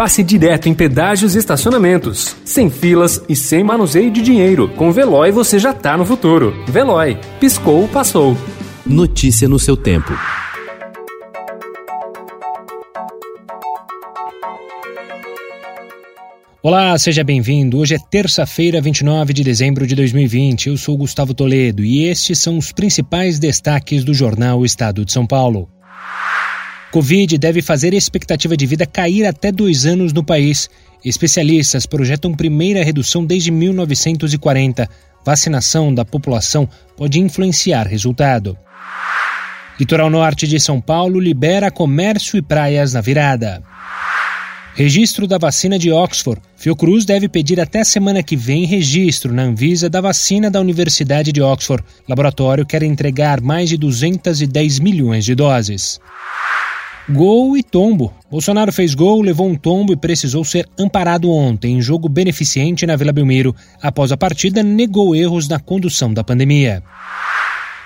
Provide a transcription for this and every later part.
passe direto em pedágios e estacionamentos. Sem filas e sem manuseio de dinheiro. Com Veloy você já tá no futuro. Veloy. Piscou, passou. Notícia no seu tempo. Olá, seja bem-vindo. Hoje é terça-feira, 29 de dezembro de 2020. Eu sou Gustavo Toledo e estes são os principais destaques do jornal Estado de São Paulo. Covid deve fazer a expectativa de vida cair até dois anos no país. Especialistas projetam primeira redução desde 1940. Vacinação da população pode influenciar resultado. Litoral Norte de São Paulo libera comércio e praias na virada. Registro da vacina de Oxford. Fiocruz deve pedir até semana que vem registro na Anvisa da vacina da Universidade de Oxford. Laboratório quer entregar mais de 210 milhões de doses. Gol e tombo. Bolsonaro fez gol, levou um tombo e precisou ser amparado ontem em jogo beneficente na Vila Belmiro. Após a partida, negou erros na condução da pandemia.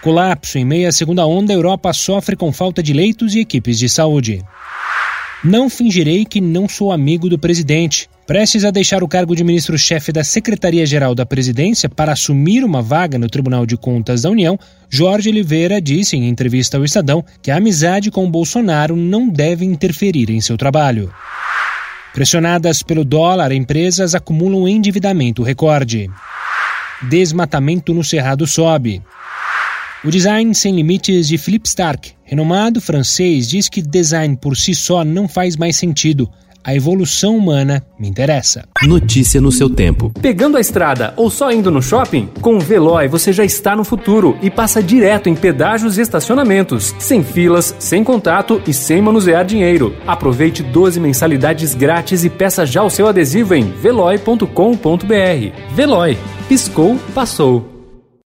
Colapso em meio à segunda onda, a Europa sofre com falta de leitos e equipes de saúde. Não fingirei que não sou amigo do presidente. Prestes a deixar o cargo de ministro-chefe da Secretaria-Geral da Presidência para assumir uma vaga no Tribunal de Contas da União, Jorge Oliveira disse em entrevista ao Estadão que a amizade com Bolsonaro não deve interferir em seu trabalho. Pressionadas pelo dólar, empresas acumulam endividamento recorde. Desmatamento no Cerrado sobe. O design sem limites de Philippe Stark, renomado francês, diz que design por si só não faz mais sentido. A evolução humana me interessa. Notícia no seu tempo. Pegando a estrada ou só indo no shopping? Com o Veloy você já está no futuro e passa direto em pedágios e estacionamentos, sem filas, sem contato e sem manusear dinheiro. Aproveite 12 mensalidades grátis e peça já o seu adesivo em veloy.com.br. Veloy. Piscou, passou.